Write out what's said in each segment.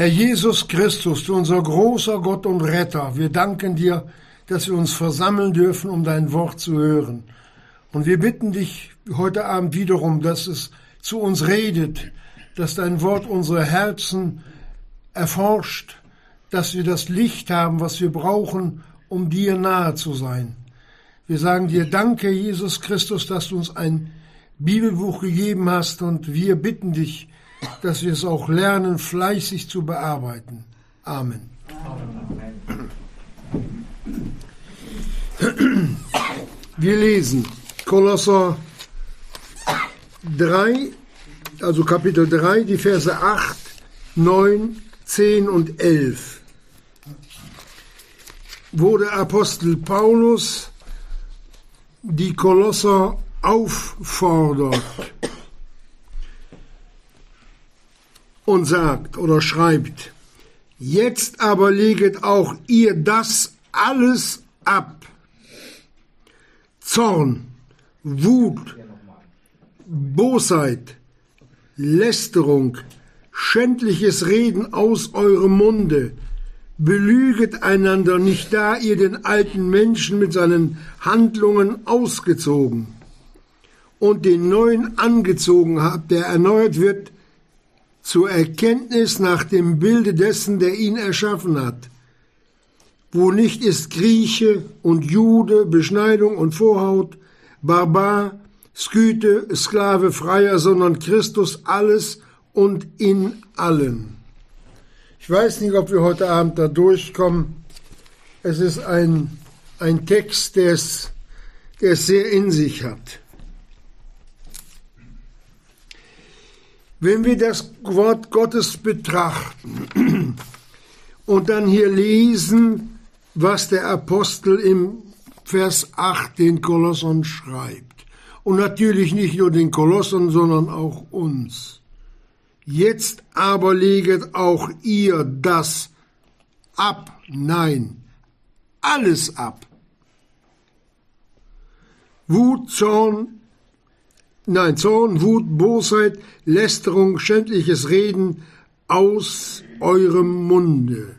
Herr Jesus Christus, du unser großer Gott und Retter, wir danken dir, dass wir uns versammeln dürfen, um dein Wort zu hören. Und wir bitten dich heute Abend wiederum, dass es zu uns redet, dass dein Wort unsere Herzen erforscht, dass wir das Licht haben, was wir brauchen, um dir nahe zu sein. Wir sagen dir Danke, Jesus Christus, dass du uns ein Bibelbuch gegeben hast und wir bitten dich, dass wir es auch lernen, fleißig zu bearbeiten. Amen. Wir lesen Kolosser 3, also Kapitel 3, die Verse 8, 9, 10 und 11. Wo der Apostel Paulus die Kolosser auffordert, und sagt oder schreibt, jetzt aber leget auch ihr das alles ab. Zorn, Wut, Bosheit, Lästerung, schändliches Reden aus eurem Munde, belüget einander nicht da ihr den alten Menschen mit seinen Handlungen ausgezogen und den neuen angezogen habt, der erneuert wird zur Erkenntnis nach dem Bilde dessen, der ihn erschaffen hat, wo nicht ist Grieche und Jude, Beschneidung und Vorhaut, Barbar, Skythe, Sklave, Freier, sondern Christus alles und in allen. Ich weiß nicht, ob wir heute Abend da durchkommen. Es ist ein, ein Text, der es, der es sehr in sich hat. Wenn wir das Wort Gottes betrachten und dann hier lesen, was der Apostel im Vers 8 den Kolossern schreibt, und natürlich nicht nur den Kolossern, sondern auch uns. Jetzt aber leget auch ihr das ab, nein, alles ab. Wut, Zorn, nein, Zorn, Wut, Bosheit, Lästerung, schändliches Reden aus eurem Munde.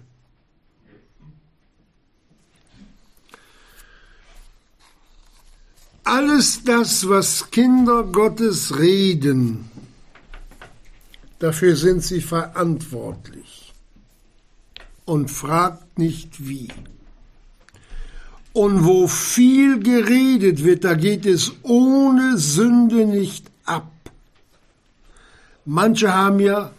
Alles das, was Kinder Gottes reden, dafür sind sie verantwortlich. Und fragt nicht wie. Und wo viel geredet wird, da geht es ohne Sünde nicht ab. Manche haben ja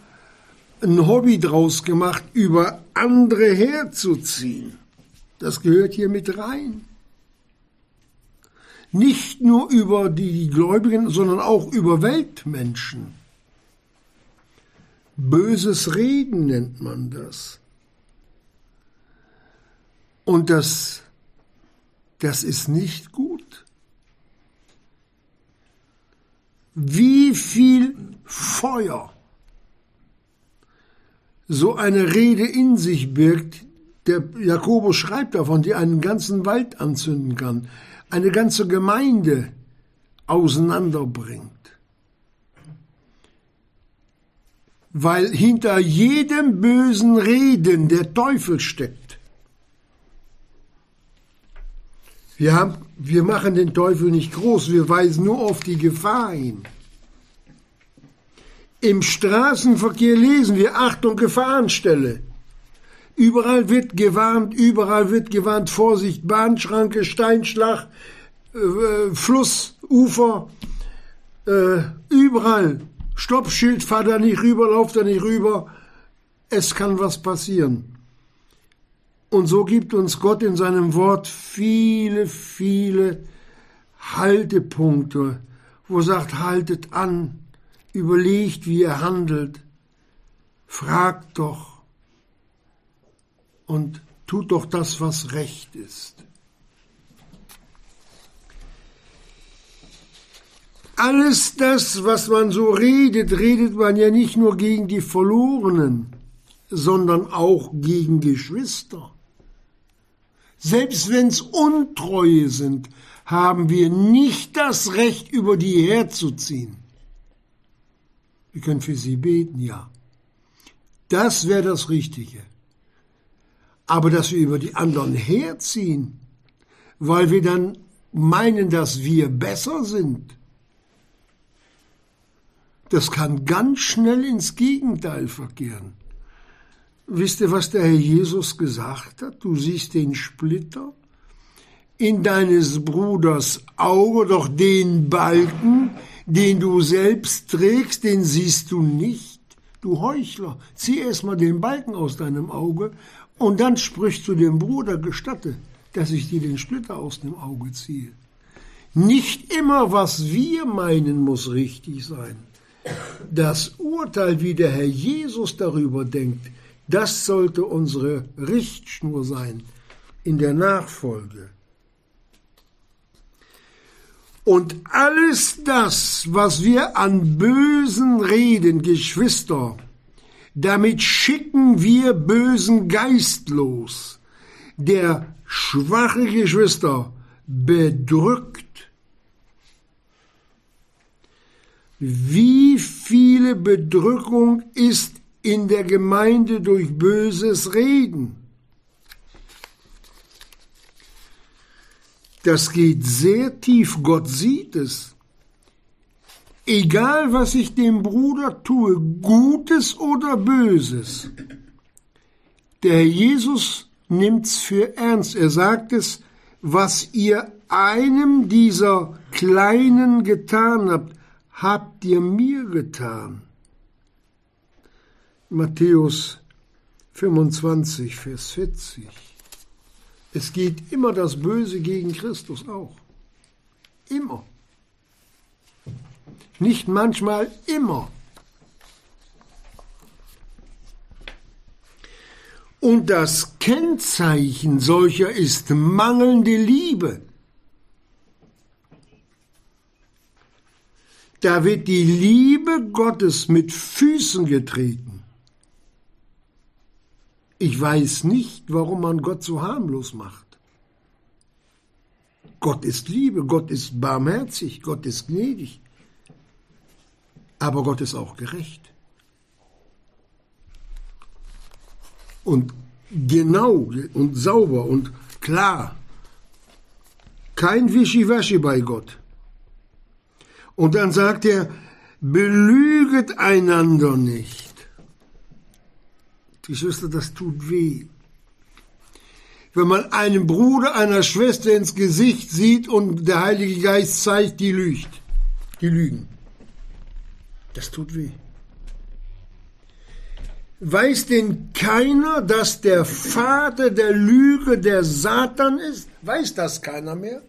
ein Hobby draus gemacht, über andere herzuziehen. Das gehört hier mit rein. Nicht nur über die Gläubigen, sondern auch über Weltmenschen. Böses Reden nennt man das. Und das das ist nicht gut. Wie viel Feuer so eine Rede in sich birgt, der Jakobus schreibt davon, die einen ganzen Wald anzünden kann, eine ganze Gemeinde auseinanderbringt. Weil hinter jedem bösen Reden der Teufel steckt. Wir, haben, wir machen den Teufel nicht groß, wir weisen nur auf die Gefahr hin. Im Straßenverkehr lesen wir Achtung, Gefahrenstelle. Überall wird gewarnt, überall wird gewarnt, Vorsicht, Bahnschranke, Steinschlag, äh, Fluss, Ufer, äh, überall. Stoppschild, fahr da nicht rüber, lauf da nicht rüber. Es kann was passieren. Und so gibt uns Gott in seinem Wort viele, viele Haltepunkte, wo er sagt, haltet an, überlegt, wie ihr handelt, fragt doch und tut doch das, was recht ist. Alles das, was man so redet, redet man ja nicht nur gegen die Verlorenen, sondern auch gegen Geschwister. Selbst wenn es Untreue sind, haben wir nicht das Recht, über die herzuziehen. Wir können für sie beten, ja. Das wäre das Richtige. Aber dass wir über die anderen herziehen, weil wir dann meinen, dass wir besser sind, das kann ganz schnell ins Gegenteil verkehren. Wisst ihr, was der Herr Jesus gesagt hat? Du siehst den Splitter in deines Bruders Auge, doch den Balken, den du selbst trägst, den siehst du nicht. Du Heuchler, zieh erst mal den Balken aus deinem Auge und dann sprichst du dem Bruder, gestatte, dass ich dir den Splitter aus dem Auge ziehe. Nicht immer, was wir meinen, muss richtig sein. Das Urteil, wie der Herr Jesus darüber denkt, das sollte unsere Richtschnur sein in der Nachfolge. Und alles das, was wir an Bösen reden, Geschwister, damit schicken wir bösen Geist los, der schwache Geschwister bedrückt. Wie viele Bedrückung ist in der Gemeinde durch böses Reden? Das geht sehr tief, Gott sieht es. Egal, was ich dem Bruder tue, Gutes oder Böses, der Jesus nimmt's für ernst. Er sagt es, was ihr einem dieser Kleinen getan habt, habt ihr mir getan. Matthäus 25, Vers 40. Es geht immer das Böse gegen Christus auch. Immer. Nicht manchmal, immer. Und das Kennzeichen solcher ist mangelnde Liebe. Da wird die Liebe Gottes mit Füßen getreten. Ich weiß nicht, warum man Gott so harmlos macht. Gott ist Liebe, Gott ist barmherzig, Gott ist gnädig. Aber Gott ist auch gerecht. Und genau und sauber und klar. Kein Wischiwaschi bei Gott. Und dann sagt er, belüget einander nicht. Geschwister, das tut weh. Wenn man einem Bruder, einer Schwester ins Gesicht sieht und der Heilige Geist zeigt, die lügt, die lügen. Das tut weh. Weiß denn keiner, dass der Vater der Lüge der Satan ist? Weiß das keiner mehr?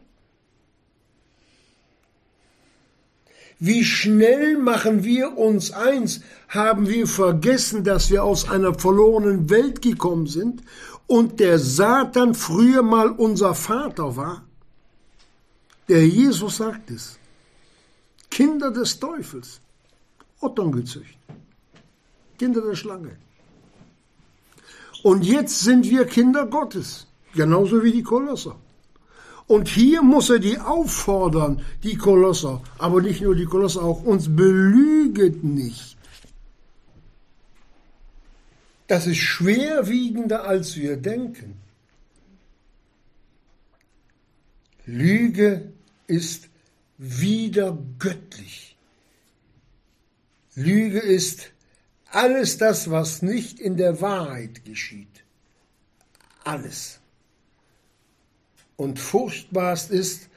Wie schnell machen wir uns eins, haben wir vergessen, dass wir aus einer verlorenen Welt gekommen sind und der Satan früher mal unser Vater war? Der Jesus sagt es. Kinder des Teufels, Otterngezücht, Kinder der Schlange. Und jetzt sind wir Kinder Gottes, genauso wie die Kolosser. Und hier muss er die auffordern, die Kolosser, aber nicht nur die Kolosser, auch uns belüget nicht. Das ist schwerwiegender, als wir denken. Lüge ist wieder göttlich. Lüge ist alles das, was nicht in der Wahrheit geschieht. Alles. Und furchtbarst ist,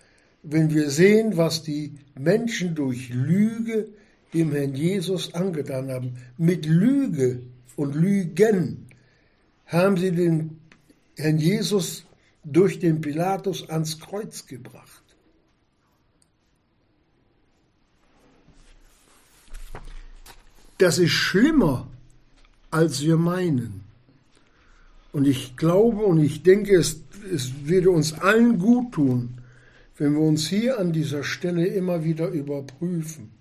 wenn wir sehen, was die Menschen durch Lüge dem Herrn Jesus angetan haben. Mit Lüge und Lügen haben sie den Herrn Jesus durch den Pilatus ans Kreuz gebracht. Das ist schlimmer, als wir meinen. Und ich glaube und ich denke, es es würde uns allen gut tun, wenn wir uns hier an dieser Stelle immer wieder überprüfen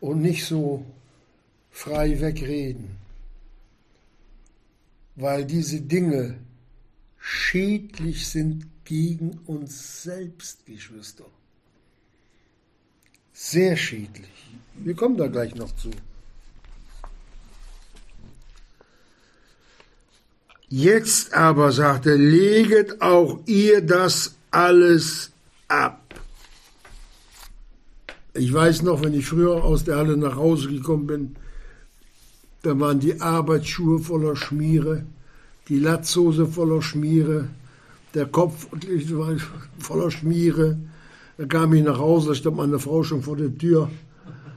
und nicht so frei wegreden, weil diese Dinge schädlich sind gegen uns selbst, Geschwister. Sehr schädlich. Wir kommen da gleich noch zu. Jetzt aber, sagte, leget auch ihr das alles ab. Ich weiß noch, wenn ich früher aus der Halle nach Hause gekommen bin, da waren die Arbeitsschuhe voller Schmiere, die Latzhose voller Schmiere, der Kopf voller Schmiere. Da kam ich nach Hause, da stand meine Frau schon vor der Tür,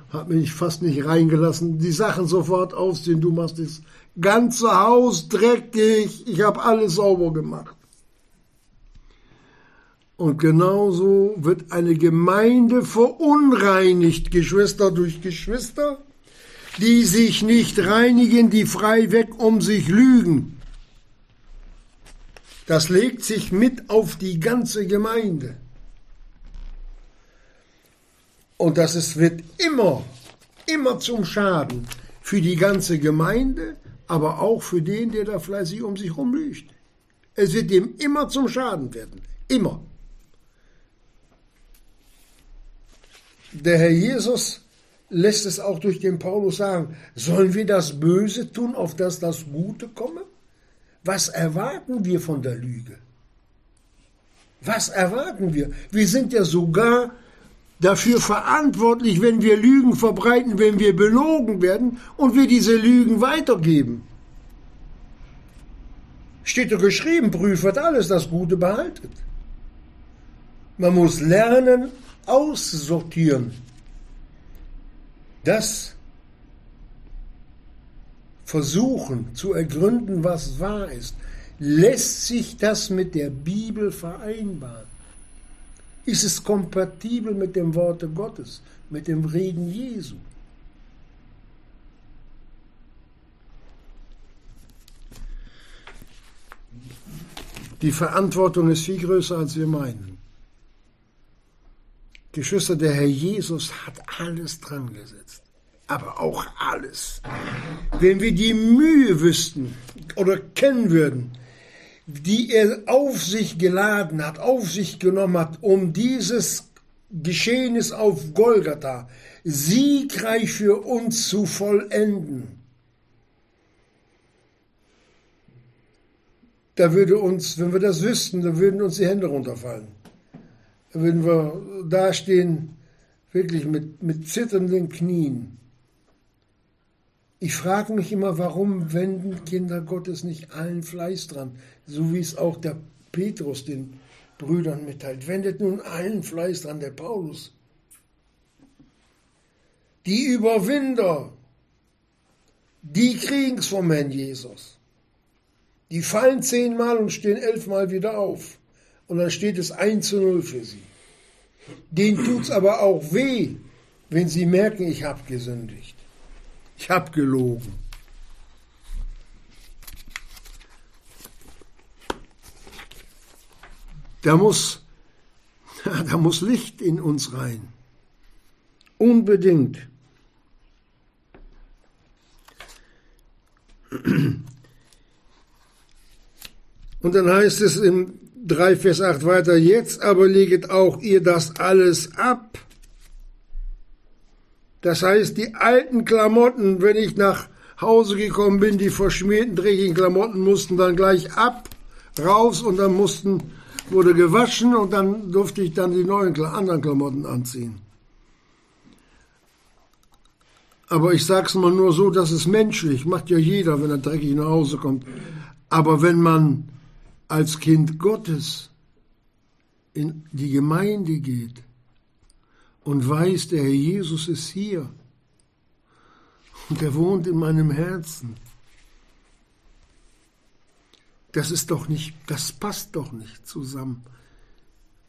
hat mich fast nicht reingelassen. Die Sachen sofort aufsehen, du machst das ganze Haus dreckig, ich habe alles sauber gemacht. Und genauso wird eine Gemeinde verunreinigt, Geschwister durch Geschwister, die sich nicht reinigen, die frei weg um sich lügen. Das legt sich mit auf die ganze Gemeinde. Und das ist, wird immer, immer zum Schaden für die ganze Gemeinde, aber auch für den, der da fleißig um sich herum lügt. Es wird ihm immer zum Schaden werden. Immer. Der Herr Jesus lässt es auch durch den Paulus sagen, sollen wir das Böse tun, auf das das Gute komme? Was erwarten wir von der Lüge? Was erwarten wir? Wir sind ja sogar dafür verantwortlich, wenn wir Lügen verbreiten, wenn wir belogen werden und wir diese Lügen weitergeben. Steht doch geschrieben, prüfet alles, das Gute behaltet. Man muss lernen, aussortieren. Das versuchen zu ergründen, was wahr ist. Lässt sich das mit der Bibel vereinbaren? Ist es kompatibel mit dem Worte Gottes, mit dem Reden Jesu? Die Verantwortung ist viel größer, als wir meinen. Geschwister, der Herr Jesus hat alles dran gesetzt. Aber auch alles. Wenn wir die Mühe wüssten oder kennen würden, die er auf sich geladen hat, auf sich genommen hat, um dieses Geschehnis auf Golgatha siegreich für uns zu vollenden. Da würde uns, wenn wir das wüssten, da würden uns die Hände runterfallen würden wir dastehen, wirklich mit, mit zitternden Knien. Ich frage mich immer, warum wenden Kinder Gottes nicht allen Fleiß dran, so wie es auch der Petrus den Brüdern mitteilt. Wendet nun allen Fleiß dran, der Paulus. Die Überwinder, die kriegen's vom Herrn Jesus. Die fallen zehnmal und stehen elfmal wieder auf und dann steht es 1 zu 0 für sie. Denen tut es aber auch weh, wenn sie merken, ich habe gesündigt. Ich habe gelogen. Da muss, da muss Licht in uns rein. Unbedingt. Und dann heißt es im 3 Vers 8 weiter, jetzt aber leget auch ihr das alles ab. Das heißt, die alten Klamotten, wenn ich nach Hause gekommen bin, die verschmierten, dreckigen Klamotten mussten dann gleich ab, raus und dann mussten, wurde gewaschen und dann durfte ich dann die neuen, anderen Klamotten anziehen. Aber ich sag's mal nur so, das ist menschlich, macht ja jeder, wenn er dreckig nach Hause kommt. Aber wenn man als Kind Gottes in die Gemeinde geht und weiß, der Herr Jesus ist hier und er wohnt in meinem Herzen. Das ist doch nicht, das passt doch nicht zusammen.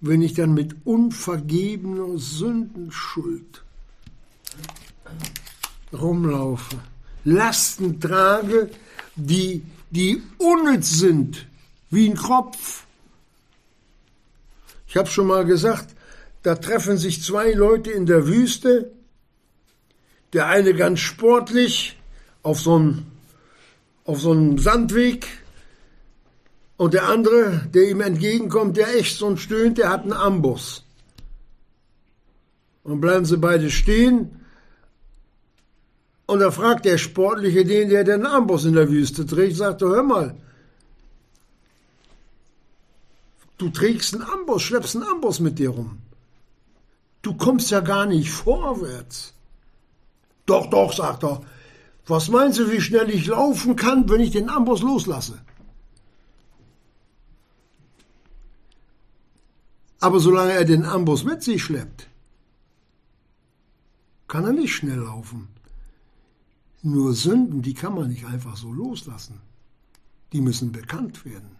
Wenn ich dann mit unvergebener Sündenschuld rumlaufe, Lasten trage, die, die unnütz sind, wie ein Kropf. Ich habe schon mal gesagt, da treffen sich zwei Leute in der Wüste, der eine ganz sportlich auf so einem, auf so Sandweg und der andere, der ihm entgegenkommt, der echt so stöhnt, der hat einen Amboss. Und bleiben sie beide stehen. Und da fragt der Sportliche den, der den Amboss in der Wüste trägt, sagt, hör mal, Du trägst einen Amboss, schleppst einen Amboss mit dir rum. Du kommst ja gar nicht vorwärts. Doch, doch, sagt er. Was meinst du, wie schnell ich laufen kann, wenn ich den Amboss loslasse? Aber solange er den Amboss mit sich schleppt, kann er nicht schnell laufen. Nur Sünden, die kann man nicht einfach so loslassen. Die müssen bekannt werden.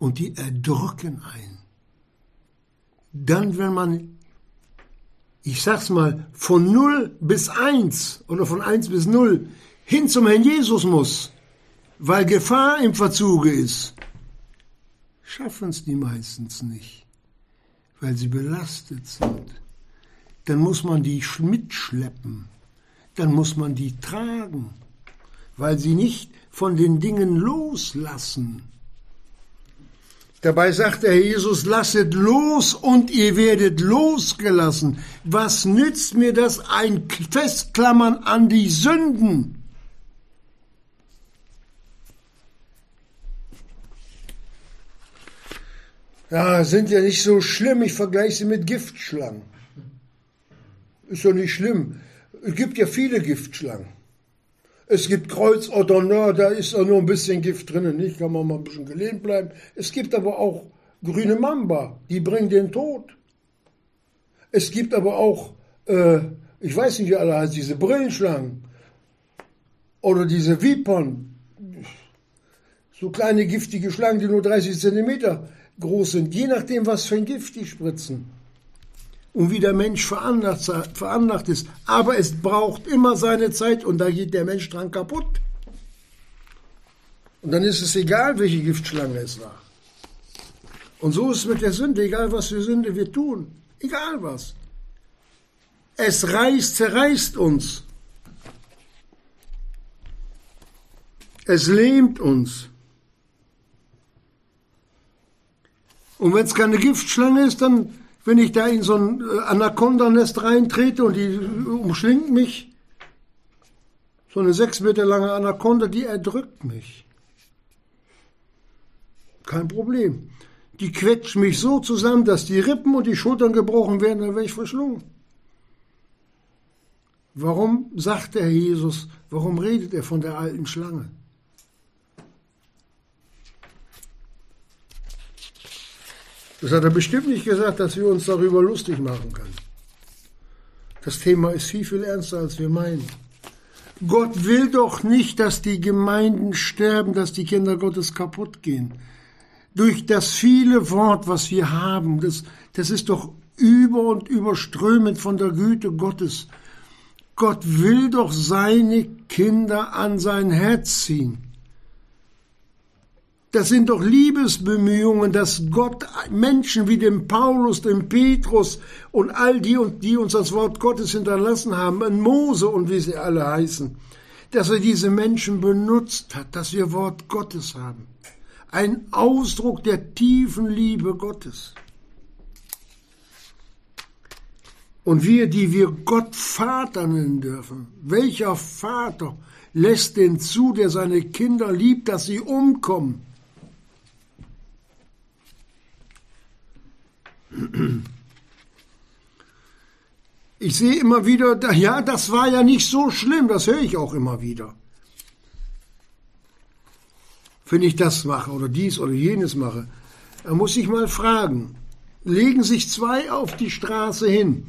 Und die erdrücken ein. Dann, wenn man, ich sag's mal, von 0 bis 1 oder von 1 bis 0 hin zum Herrn Jesus muss, weil Gefahr im Verzuge ist, schaffen es die meistens nicht, weil sie belastet sind. Dann muss man die mitschleppen dann muss man die tragen, weil sie nicht von den Dingen loslassen. Dabei sagt der Jesus, lasset los und ihr werdet losgelassen. Was nützt mir das ein Festklammern an die Sünden? Ja, sind ja nicht so schlimm, ich vergleiche sie mit Giftschlangen. Ist doch nicht schlimm. Es gibt ja viele Giftschlangen. Es gibt Kreuzotter, na, da ist auch nur ein bisschen Gift drin, nicht? Kann man mal ein bisschen gelehnt bleiben. Es gibt aber auch grüne Mamba, die bringen den Tod. Es gibt aber auch, äh, ich weiß nicht, wie alle heißen, diese Brillenschlangen oder diese Vipern, so kleine giftige Schlangen, die nur 30 Zentimeter groß sind, je nachdem, was für ein Gift die spritzen und wie der Mensch veranlagt, veranlagt ist. Aber es braucht immer seine Zeit und da geht der Mensch dran kaputt. Und dann ist es egal, welche Giftschlange es war. Und so ist es mit der Sünde, egal was für Sünde wir tun, egal was. Es reißt, zerreißt uns. Es lähmt uns. Und wenn es keine Giftschlange ist, dann wenn ich da in so ein äh, Anaconda-Nest reintrete und die umschlingt mich, so eine sechs Meter lange Anaconda, die erdrückt mich. Kein Problem. Die quetscht mich so zusammen, dass die Rippen und die Schultern gebrochen werden, dann wäre ich verschlungen. Warum sagt der Jesus, warum redet er von der alten Schlange? Das hat er bestimmt nicht gesagt, dass wir uns darüber lustig machen können. Das Thema ist viel, viel ernster, als wir meinen. Gott will doch nicht, dass die Gemeinden sterben, dass die Kinder Gottes kaputt gehen. Durch das viele Wort, was wir haben, das, das ist doch über und überströmend von der Güte Gottes. Gott will doch seine Kinder an sein Herz ziehen. Das sind doch Liebesbemühungen, dass Gott Menschen wie dem Paulus, dem Petrus und all die, die uns das Wort Gottes hinterlassen haben, ein Mose und wie sie alle heißen, dass er diese Menschen benutzt hat, dass wir Wort Gottes haben. Ein Ausdruck der tiefen Liebe Gottes. Und wir, die wir Gott Vater nennen dürfen, welcher Vater lässt denn zu, der seine Kinder liebt, dass sie umkommen? Ich sehe immer wieder, ja, das war ja nicht so schlimm, das höre ich auch immer wieder. Wenn ich das mache oder dies oder jenes mache, dann muss ich mal fragen, legen sich zwei auf die Straße hin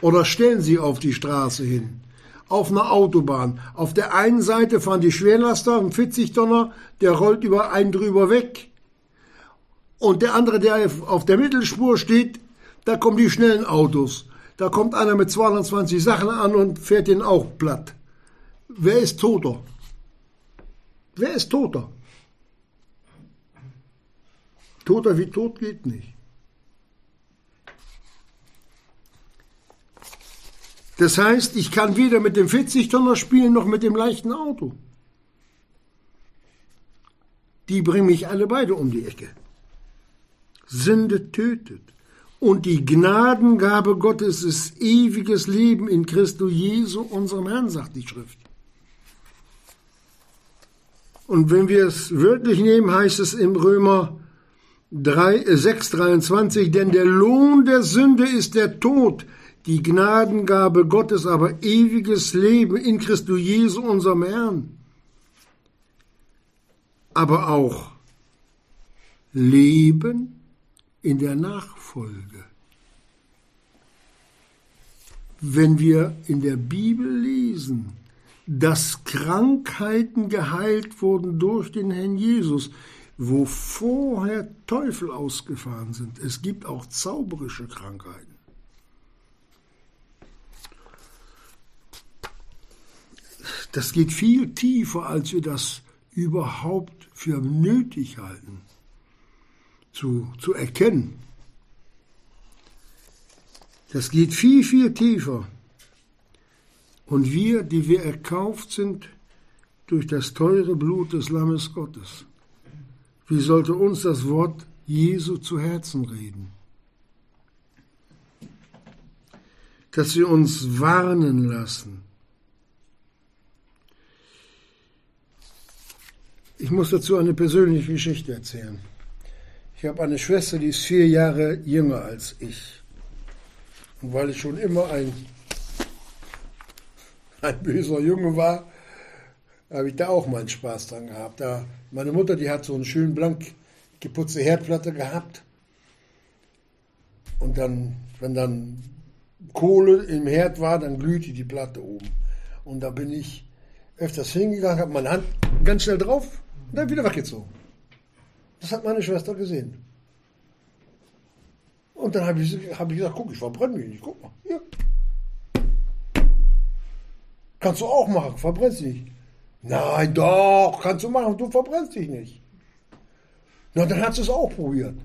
oder stellen sie auf die Straße hin, auf einer Autobahn. Auf der einen Seite fahren die Schwerlaster, ein 40-Tonner, der rollt über einen drüber weg. Und der andere, der auf der Mittelspur steht, da kommen die schnellen Autos. Da kommt einer mit 220 Sachen an und fährt den auch platt. Wer ist toter? Wer ist toter? Toter wie tot geht nicht. Das heißt, ich kann weder mit dem 40-Tonner spielen noch mit dem leichten Auto. Die bringen mich alle beide um die Ecke. Sünde tötet. Und die Gnadengabe Gottes ist ewiges Leben in Christo Jesu, unserem Herrn, sagt die Schrift. Und wenn wir es wörtlich nehmen, heißt es im Römer 3, 6, 23, denn der Lohn der Sünde ist der Tod, die Gnadengabe Gottes aber ewiges Leben in Christus Jesu, unserem Herrn. Aber auch Leben in der Nachfolge. Wenn wir in der Bibel lesen, dass Krankheiten geheilt wurden durch den Herrn Jesus, wo vorher Teufel ausgefahren sind. Es gibt auch zauberische Krankheiten. Das geht viel tiefer, als wir das überhaupt für nötig halten zu, zu erkennen. Das geht viel, viel tiefer. Und wir, die wir erkauft sind durch das teure Blut des Lammes Gottes, wie sollte uns das Wort Jesu zu Herzen reden? Dass wir uns warnen lassen. Ich muss dazu eine persönliche Geschichte erzählen. Ich habe eine Schwester, die ist vier Jahre jünger als ich. Und weil ich schon immer ein, ein böser Junge war, habe ich da auch meinen Spaß dran gehabt. Da, meine Mutter, die hat so eine schön blank geputzte Herdplatte gehabt. Und dann, wenn dann Kohle im Herd war, dann glühte die Platte oben. Und da bin ich öfters hingegangen, habe meine Hand ganz schnell drauf und dann wieder weggezogen. Das hat meine Schwester gesehen. Und dann habe ich, hab ich gesagt, guck, ich verbrenne mich nicht. Guck mal, hier. Kannst du auch machen, verbrennst dich nicht. Nein, doch, kannst du machen, du verbrennst dich nicht. Na, dann hat sie es auch probiert.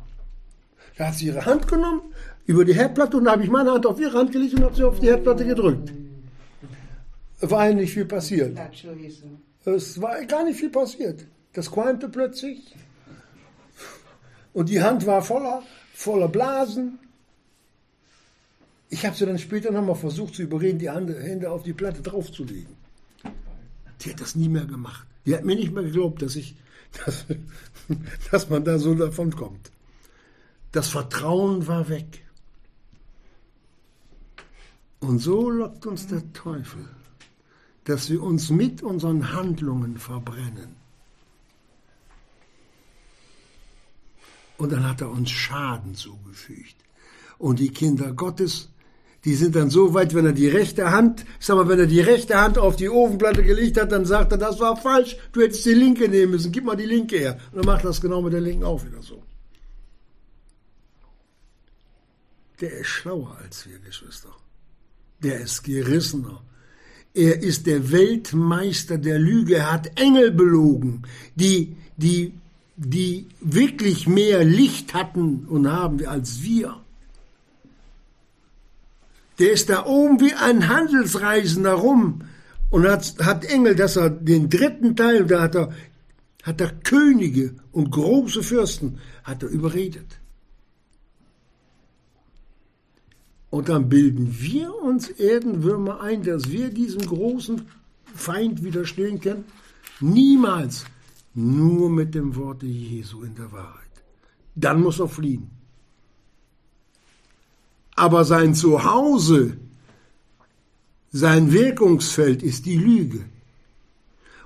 Da hat sie ihre Hand genommen, über die Herdplatte, und da habe ich meine Hand auf ihre Hand gelegt und habe sie auf die Herdplatte gedrückt. War nicht viel passiert. Es war gar nicht viel passiert. Das qualmte plötzlich. Und die Hand war voller, voller Blasen. Ich habe sie dann später nochmal versucht zu überreden, die Hände auf die Platte draufzulegen. Die hat das nie mehr gemacht. Die hat mir nicht mehr geglaubt, dass ich, dass, dass man da so davon kommt. Das Vertrauen war weg. Und so lockt uns der Teufel, dass wir uns mit unseren Handlungen verbrennen. Und dann hat er uns Schaden zugefügt. Und die Kinder Gottes, die sind dann so weit, wenn er die rechte Hand, sag mal, wenn er die rechte Hand auf die Ofenplatte gelegt hat, dann sagt er, das war falsch, du hättest die linke nehmen müssen, gib mal die linke her. Und dann macht das genau mit der linken auch wieder so. Der ist schlauer als wir, Geschwister. Der ist gerissener. Er ist der Weltmeister der Lüge. Er hat Engel belogen, die, die die wirklich mehr Licht hatten und haben als wir. Der ist da oben wie ein Handelsreisender rum und hat, hat Engel, dass er den dritten Teil, da hat er, hat er Könige und große Fürsten, hat er überredet. Und dann bilden wir uns Erdenwürmer ein, dass wir diesem großen Feind widerstehen können. Niemals. Nur mit dem Worte Jesu in der Wahrheit. Dann muss er fliehen. Aber sein Zuhause, sein Wirkungsfeld ist die Lüge.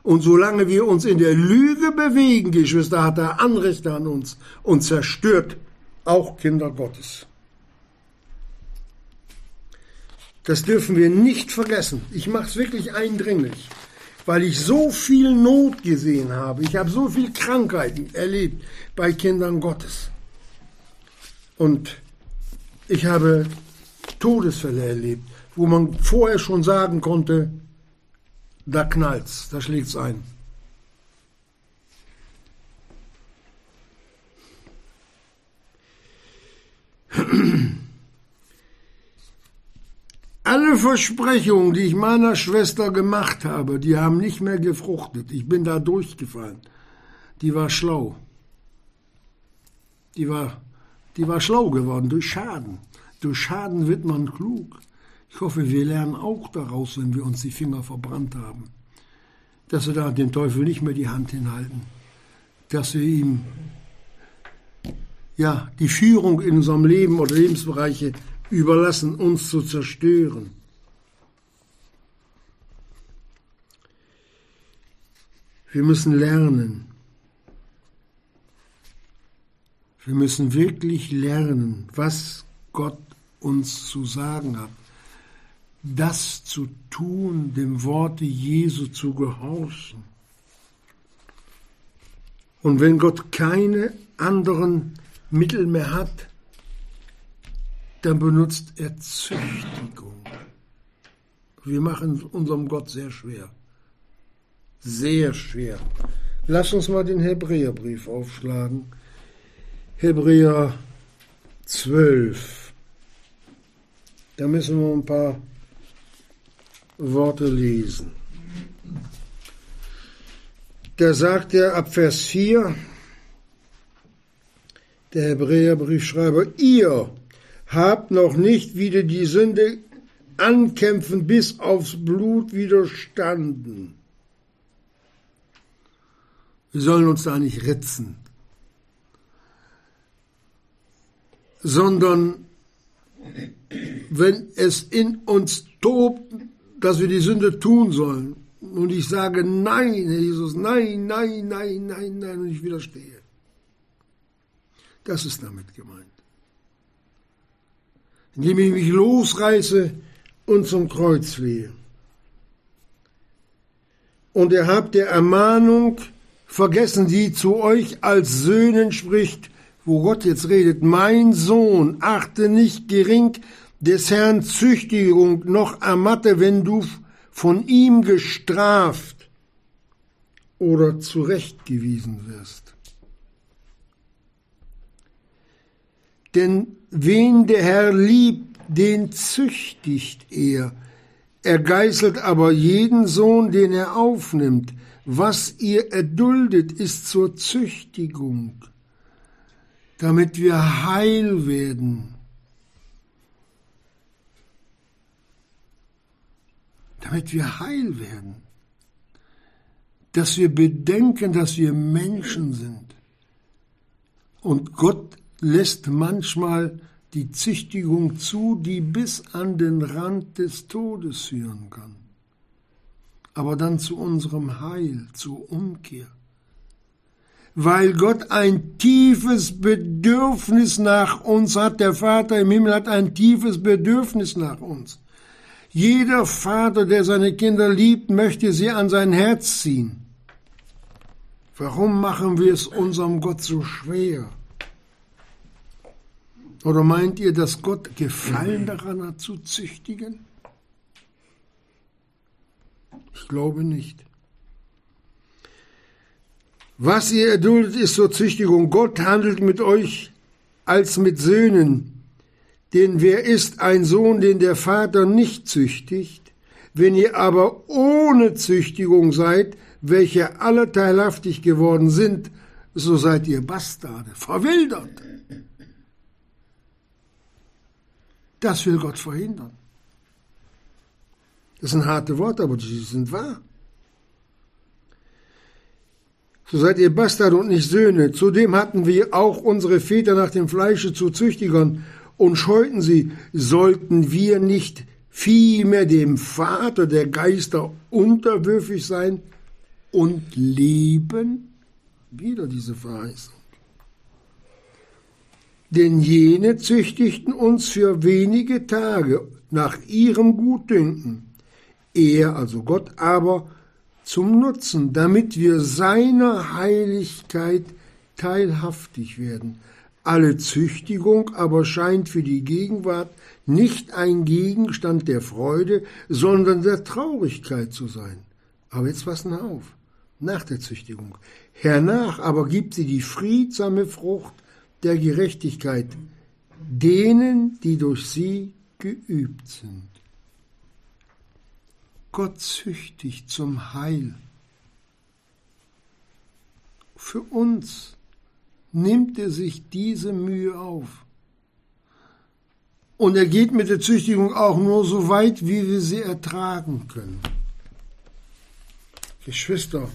Und solange wir uns in der Lüge bewegen, Geschwister, hat er Anrechte an uns und zerstört auch Kinder Gottes. Das dürfen wir nicht vergessen. Ich mache es wirklich eindringlich weil ich so viel Not gesehen habe. Ich habe so viel Krankheiten erlebt bei Kindern Gottes. Und ich habe Todesfälle erlebt, wo man vorher schon sagen konnte, da knallt's, da schlägt's ein. Alle Versprechungen, die ich meiner Schwester gemacht habe, die haben nicht mehr gefruchtet. Ich bin da durchgefallen. Die war schlau. Die war, die war schlau geworden durch Schaden. Durch Schaden wird man klug. Ich hoffe, wir lernen auch daraus, wenn wir uns die Finger verbrannt haben. dass wir da dem Teufel nicht mehr die Hand hinhalten, dass wir ihm ja die Führung in unserem Leben oder Lebensbereiche überlassen, uns zu zerstören. Wir müssen lernen. Wir müssen wirklich lernen, was Gott uns zu sagen hat. Das zu tun, dem Worte Jesu zu gehorchen. Und wenn Gott keine anderen Mittel mehr hat, dann benutzt er Züchtigung. Wir machen unserem Gott sehr schwer. Sehr schwer. Lass uns mal den Hebräerbrief aufschlagen. Hebräer 12. Da müssen wir ein paar Worte lesen. Da sagt er ab Vers 4, der Hebräerbriefschreiber, ihr habt noch nicht wieder die Sünde ankämpfen bis aufs Blut widerstanden. Wir sollen uns da nicht ritzen, sondern wenn es in uns tobt, dass wir die Sünde tun sollen, und ich sage nein, Jesus, nein, nein, nein, nein, nein, und ich widerstehe. Das ist damit gemeint. Indem ich mich losreiße und zum Kreuz flehe. Und er habt der Ermahnung vergessen, die zu euch als Söhnen spricht, wo Gott jetzt redet, mein Sohn, achte nicht gering des Herrn Züchtigung noch ermatte, wenn du von ihm gestraft oder zurechtgewiesen wirst. Denn wen der Herr liebt, den züchtigt er. Er geißelt aber jeden Sohn, den er aufnimmt. Was ihr erduldet, ist zur Züchtigung, damit wir heil werden. Damit wir heil werden. Dass wir bedenken, dass wir Menschen sind. Und Gott lässt manchmal die Züchtigung zu, die bis an den Rand des Todes führen kann. Aber dann zu unserem Heil, zur Umkehr. Weil Gott ein tiefes Bedürfnis nach uns hat, der Vater im Himmel hat ein tiefes Bedürfnis nach uns. Jeder Vater, der seine Kinder liebt, möchte sie an sein Herz ziehen. Warum machen wir es unserem Gott so schwer? Oder meint ihr, dass Gott Gefallen daran hat zu züchtigen? Ich glaube nicht. Was ihr erduldet, ist zur Züchtigung. Gott handelt mit euch als mit Söhnen. Denn wer ist ein Sohn, den der Vater nicht züchtigt? Wenn ihr aber ohne Züchtigung seid, welche alle teilhaftig geworden sind, so seid ihr Bastarde, verwildert. Das will Gott verhindern. Das sind harte Worte, aber sie sind wahr. So seid ihr Bastarde und nicht Söhne. Zudem hatten wir auch unsere Väter nach dem Fleische zu Züchtigern und scheuten sie. Sollten wir nicht vielmehr dem Vater der Geister unterwürfig sein und leben? Wieder diese Verheißung. Denn jene züchtigten uns für wenige Tage nach ihrem Gutdünken, er, also Gott, aber zum Nutzen, damit wir seiner Heiligkeit teilhaftig werden. Alle Züchtigung aber scheint für die Gegenwart nicht ein Gegenstand der Freude, sondern der Traurigkeit zu sein. Aber jetzt passen wir auf, nach der Züchtigung. Hernach aber gibt sie die friedsame Frucht der Gerechtigkeit denen, die durch sie geübt sind. Gott züchtigt zum Heil. Für uns nimmt er sich diese Mühe auf. Und er geht mit der Züchtigung auch nur so weit, wie wir sie ertragen können. Geschwister,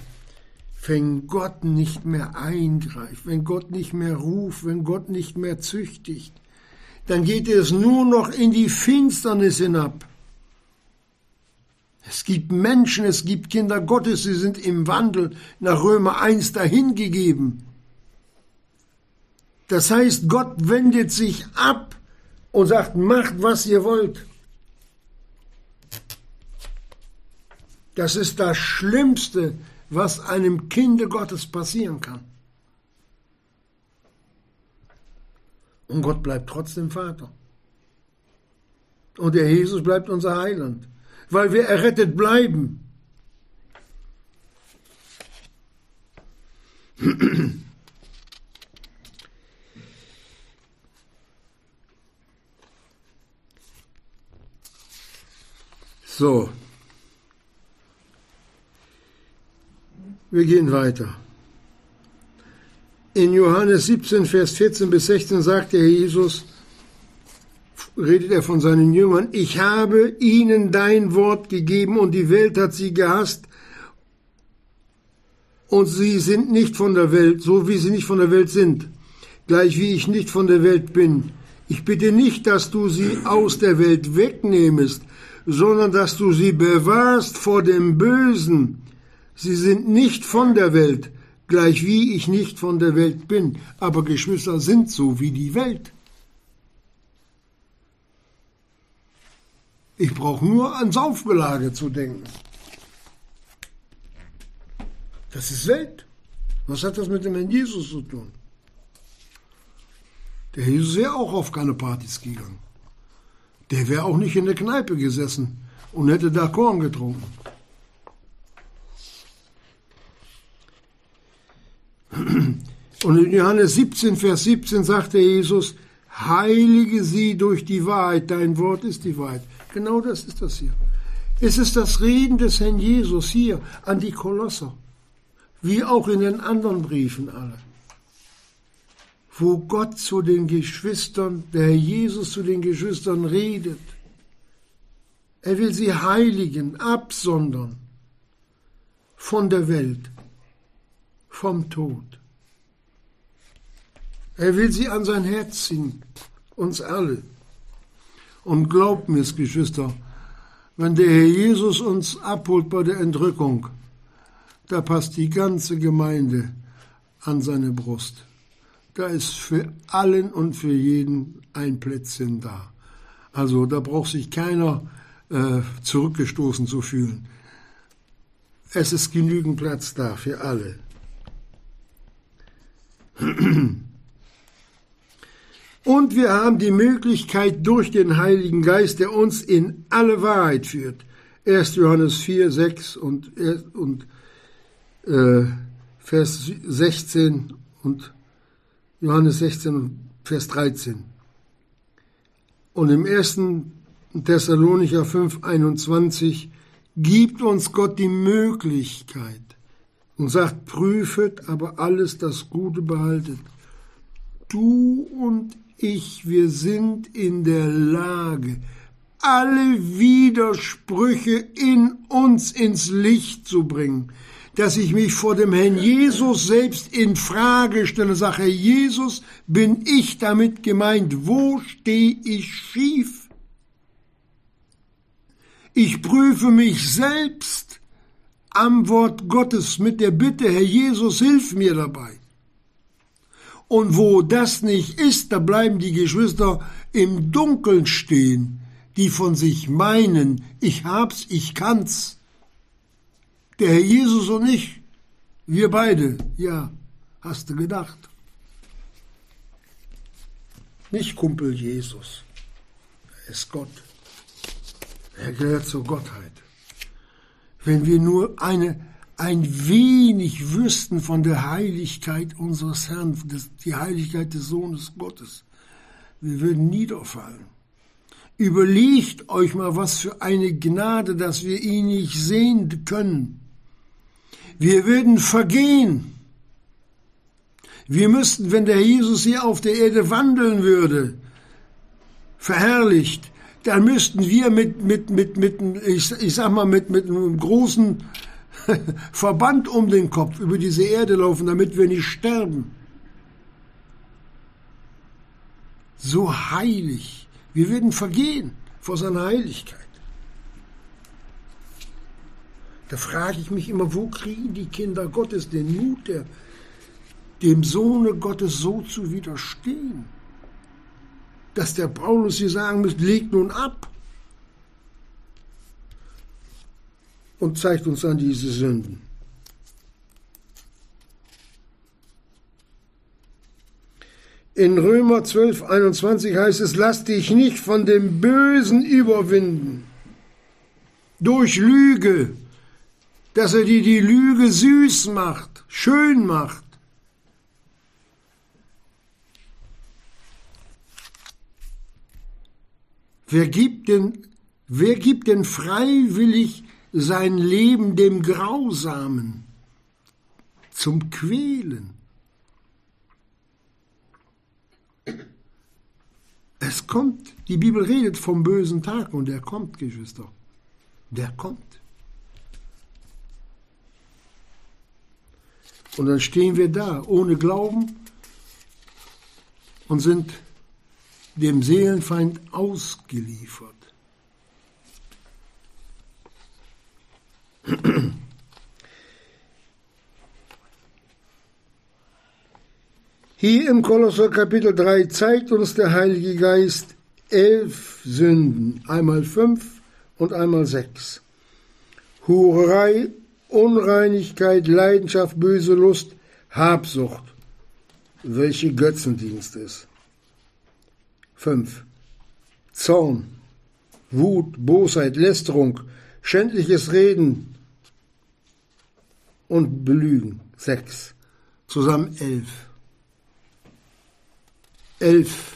wenn Gott nicht mehr eingreift, wenn Gott nicht mehr ruft, wenn Gott nicht mehr züchtigt, dann geht es nur noch in die Finsternis hinab. Es gibt Menschen, es gibt Kinder Gottes, sie sind im Wandel nach Römer 1 dahingegeben. Das heißt, Gott wendet sich ab und sagt, macht, was ihr wollt. Das ist das Schlimmste, was einem Kinde Gottes passieren kann. Und Gott bleibt trotzdem Vater. Und der Jesus bleibt unser Heiland, weil wir errettet bleiben. So. Wir gehen weiter. In Johannes 17, Vers 14 bis 16 sagt der Jesus, redet er von seinen Jüngern, ich habe ihnen dein Wort gegeben und die Welt hat sie gehasst und sie sind nicht von der Welt, so wie sie nicht von der Welt sind, gleich wie ich nicht von der Welt bin. Ich bitte nicht, dass du sie aus der Welt wegnehmest, sondern dass du sie bewahrst vor dem Bösen. Sie sind nicht von der Welt, gleich wie ich nicht von der Welt bin, aber Geschwister sind so wie die Welt. Ich brauche nur ans Aufgelage zu denken. Das ist Welt. Was hat das mit dem Herrn Jesus zu tun? Der Jesus wäre auch auf keine Partys gegangen. Der wäre auch nicht in der Kneipe gesessen und hätte da Korn getrunken. Und in Johannes 17, Vers 17 sagte Jesus, heilige sie durch die Wahrheit, dein Wort ist die Wahrheit. Genau das ist das hier. Es ist das Reden des Herrn Jesus hier an die Kolosser, wie auch in den anderen Briefen alle, wo Gott zu den Geschwistern, der Herr Jesus zu den Geschwistern redet. Er will sie heiligen, absondern von der Welt, vom Tod. Er will sie an sein Herz ziehen, uns alle. Und glaubt mir, Geschwister, wenn der Herr Jesus uns abholt bei der Entrückung, da passt die ganze Gemeinde an seine Brust. Da ist für allen und für jeden ein Plätzchen da. Also da braucht sich keiner äh, zurückgestoßen zu fühlen. Es ist genügend Platz da für alle. Und wir haben die Möglichkeit durch den Heiligen Geist, der uns in alle Wahrheit führt. 1. Johannes 4, 6 und, und äh, Vers 16 und Johannes 16 Vers 13. Und im 1. Thessalonicher 5, 21 gibt uns Gott die Möglichkeit und sagt, prüfet, aber alles das Gute behaltet. Du und ich, wir sind in der Lage, alle Widersprüche in uns ins Licht zu bringen, dass ich mich vor dem Herrn Jesus selbst in Frage stelle, sage, Herr Jesus, bin ich damit gemeint? Wo stehe ich schief? Ich prüfe mich selbst am Wort Gottes mit der Bitte, Herr Jesus, hilf mir dabei. Und wo das nicht ist, da bleiben die Geschwister im Dunkeln stehen, die von sich meinen, ich hab's, ich kann's. Der Herr Jesus und ich, wir beide, ja, hast du gedacht. Nicht Kumpel Jesus, er ist Gott. Er gehört zur Gottheit. Wenn wir nur eine ein wenig wüssten von der Heiligkeit unseres Herrn, die Heiligkeit des Sohnes Gottes, wir würden niederfallen. Überlegt euch mal, was für eine Gnade, dass wir ihn nicht sehen können. Wir würden vergehen. Wir müssten, wenn der Jesus hier auf der Erde wandeln würde, verherrlicht, dann müssten wir mit, mit, mit, mit, ich, ich sag mal, mit, mit einem großen Verband um den Kopf über diese Erde laufen, damit wir nicht sterben. So heilig. Wir würden vergehen vor seiner Heiligkeit. Da frage ich mich immer, wo kriegen die Kinder Gottes den Mut, der, dem Sohne Gottes so zu widerstehen? Dass der Paulus hier sagen muss, legt nun ab und zeigt uns an diese Sünden. In Römer 12, 21 heißt es, lass dich nicht von dem Bösen überwinden. Durch Lüge, dass er dir die Lüge süß macht, schön macht. Wer gibt denn, wer gibt denn freiwillig sein Leben dem Grausamen zum Quälen? Es kommt, die Bibel redet vom bösen Tag und der kommt, Geschwister. Der kommt. Und dann stehen wir da ohne Glauben und sind dem Seelenfeind ausgeliefert. Hier im Kolosser Kapitel 3 zeigt uns der Heilige Geist elf Sünden, einmal fünf und einmal sechs. Hurerei, Unreinigkeit, Leidenschaft, böse Lust, Habsucht, welche Götzendienst ist. 5. Zorn, Wut, Bosheit, Lästerung, schändliches Reden und Belügen. 6. Zusammen 11. 11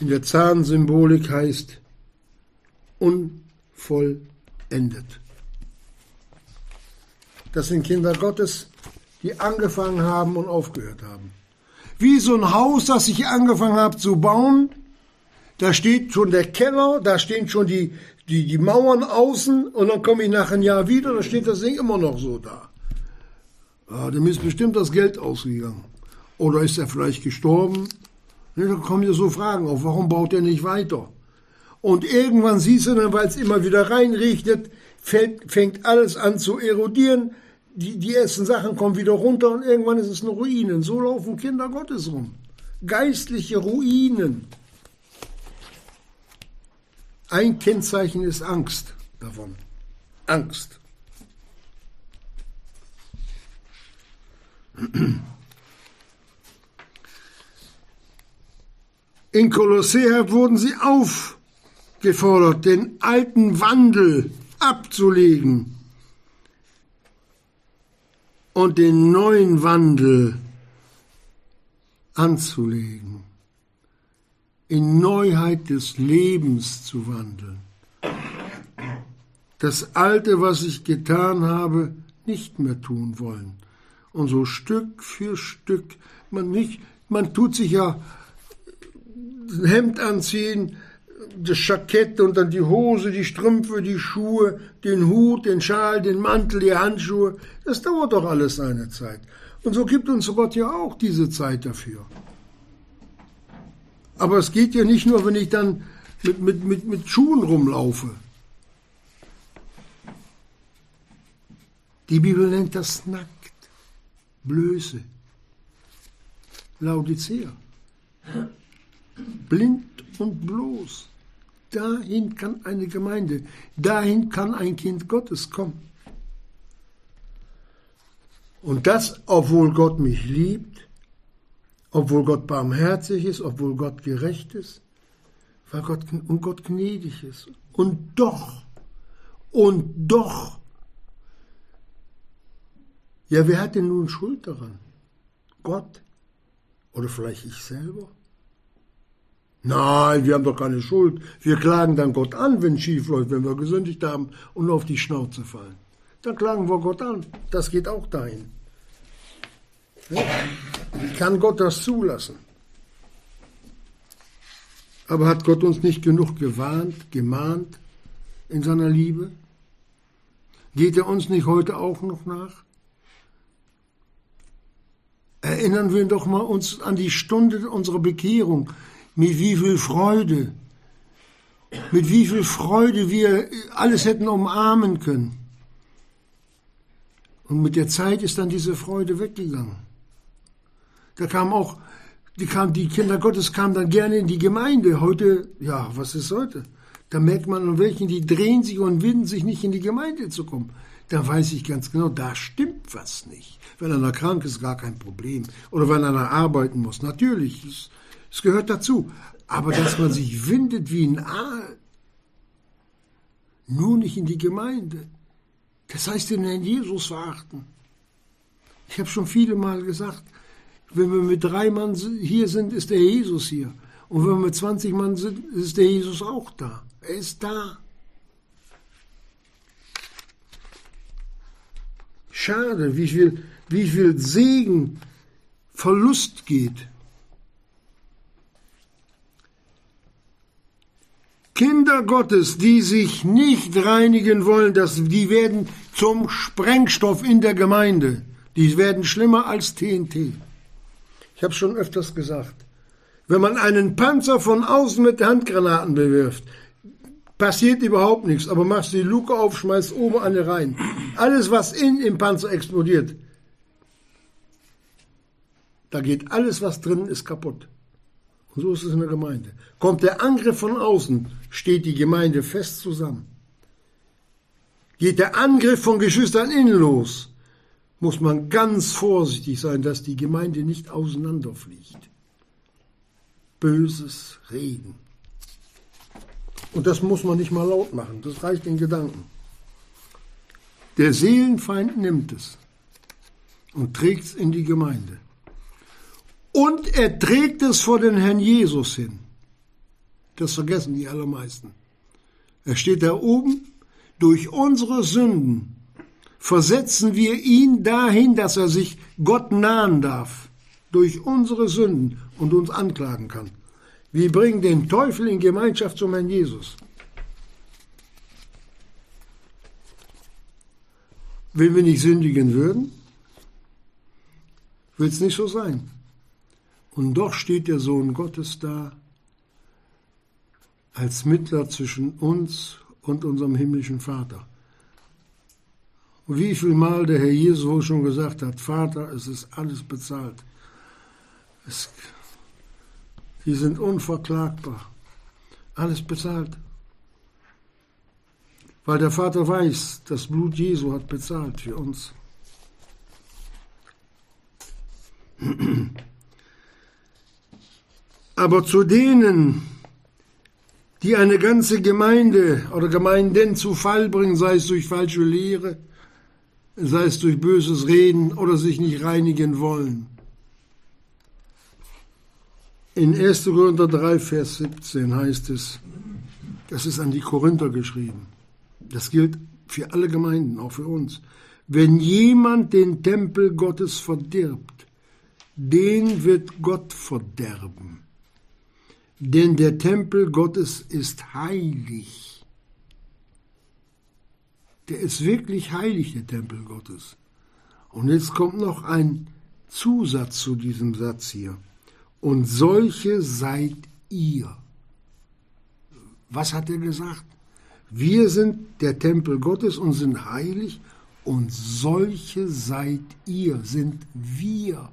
in der Zahnsymbolik heißt unvollendet. Das sind Kinder Gottes, die angefangen haben und aufgehört haben. Wie so ein Haus, das ich angefangen habe zu bauen, da steht schon der Keller, da stehen schon die, die, die Mauern außen und dann komme ich nach einem Jahr wieder, da steht das Ding immer noch so da. Ja, dem ist bestimmt das Geld ausgegangen. Oder ist er vielleicht gestorben? Ja, da kommen ja so Fragen auf, warum baut er nicht weiter? Und irgendwann siehst du dann, weil es immer wieder reinregnet, fällt, fängt alles an zu erodieren, die, die ersten Sachen kommen wieder runter und irgendwann ist es eine Ruinen. So laufen Kinder Gottes rum. Geistliche Ruinen. Ein Kennzeichen ist Angst davon. Angst. In Kolossea wurden sie aufgefordert, den alten Wandel abzulegen und den neuen Wandel anzulegen, in Neuheit des Lebens zu wandeln. Das Alte, was ich getan habe, nicht mehr tun wollen. Und so Stück für Stück, man nicht, man tut sich ja ein Hemd anziehen, das Jackett und dann die Hose, die Strümpfe, die Schuhe, den Hut, den Schal, den Mantel, die Handschuhe. Das dauert doch alles seine Zeit. Und so gibt uns Gott ja auch diese Zeit dafür. Aber es geht ja nicht nur, wenn ich dann mit, mit, mit, mit Schuhen rumlaufe. Die Bibel nennt das nackt, Blöße, Laodicea, blind und bloß. Dahin kann eine Gemeinde, dahin kann ein Kind Gottes kommen. Und das, obwohl Gott mich liebt, obwohl Gott barmherzig ist, obwohl Gott gerecht ist, weil Gott und Gott gnädig ist. Und doch, und doch, ja, wer hat denn nun Schuld daran? Gott? Oder vielleicht ich selber? Nein, wir haben doch keine Schuld. Wir klagen dann Gott an, wenn schief läuft, wenn wir gesündigt haben und auf die Schnauze fallen. Dann klagen wir Gott an. Das geht auch dahin. Kann Gott das zulassen? Aber hat Gott uns nicht genug gewarnt, gemahnt in seiner Liebe? Geht er uns nicht heute auch noch nach? Erinnern wir doch mal uns an die Stunde unserer Bekehrung, mit wie viel Freude, mit wie viel Freude wir alles hätten umarmen können. Und mit der Zeit ist dann diese Freude weggegangen. Da kam auch, die, kam, die Kinder Gottes kamen dann gerne in die Gemeinde. Heute, ja, was ist heute? Da merkt man, an welchen, die drehen sich und winden sich nicht in die Gemeinde zu kommen. Da weiß ich ganz genau, da stimmt was nicht. Wenn einer krank ist, gar kein Problem. Oder wenn einer arbeiten muss. Natürlich, es, es gehört dazu. Aber dass man sich windet wie ein Aal, nur nicht in die Gemeinde. Das heißt den Herrn Jesus verachten. Ich habe schon viele Mal gesagt, wenn wir mit drei Mann hier sind, ist der Jesus hier. Und wenn wir mit 20 Mann sind, ist der Jesus auch da. Er ist da. Schade, wie viel, wie viel Segen Verlust geht. Kinder Gottes, die sich nicht reinigen wollen, das, die werden zum Sprengstoff in der Gemeinde. Die werden schlimmer als TNT. Ich habe schon öfters gesagt. Wenn man einen Panzer von außen mit Handgranaten bewirft, passiert überhaupt nichts, aber machst die Luke auf, schmeißt oben eine rein. Alles, was in im Panzer explodiert, da geht alles, was drin ist, kaputt. Und so ist es in der Gemeinde. Kommt der Angriff von außen, steht die Gemeinde fest zusammen. Geht der Angriff von Geschwistern innen los, muss man ganz vorsichtig sein, dass die Gemeinde nicht auseinanderfliegt. Böses Reden. Und das muss man nicht mal laut machen, das reicht in Gedanken. Der Seelenfeind nimmt es und trägt es in die Gemeinde. Und er trägt es vor den Herrn Jesus hin. Das vergessen die allermeisten. Er steht da oben. Durch unsere Sünden versetzen wir ihn dahin, dass er sich Gott nahen darf. Durch unsere Sünden und uns anklagen kann. Wir bringen den Teufel in Gemeinschaft zum Herrn Jesus. Wenn wir nicht sündigen würden, wird es nicht so sein. Und doch steht der Sohn Gottes da als Mittler zwischen uns und unserem himmlischen Vater. Und wie viel Mal der Herr Jesus wohl schon gesagt hat, Vater, es ist alles bezahlt. Es, die sind unverklagbar. Alles bezahlt. Weil der Vater weiß, das Blut Jesu hat bezahlt für uns. Aber zu denen, die eine ganze Gemeinde oder Gemeinden zu Fall bringen, sei es durch falsche Lehre, sei es durch böses Reden oder sich nicht reinigen wollen. In 1. Korinther 3, Vers 17 heißt es, das ist an die Korinther geschrieben. Das gilt für alle Gemeinden, auch für uns. Wenn jemand den Tempel Gottes verdirbt, den wird Gott verderben denn der Tempel Gottes ist heilig. Der ist wirklich heilig, der Tempel Gottes. Und jetzt kommt noch ein Zusatz zu diesem Satz hier. Und solche seid ihr. Was hat er gesagt? Wir sind der Tempel Gottes und sind heilig und solche seid ihr, sind wir.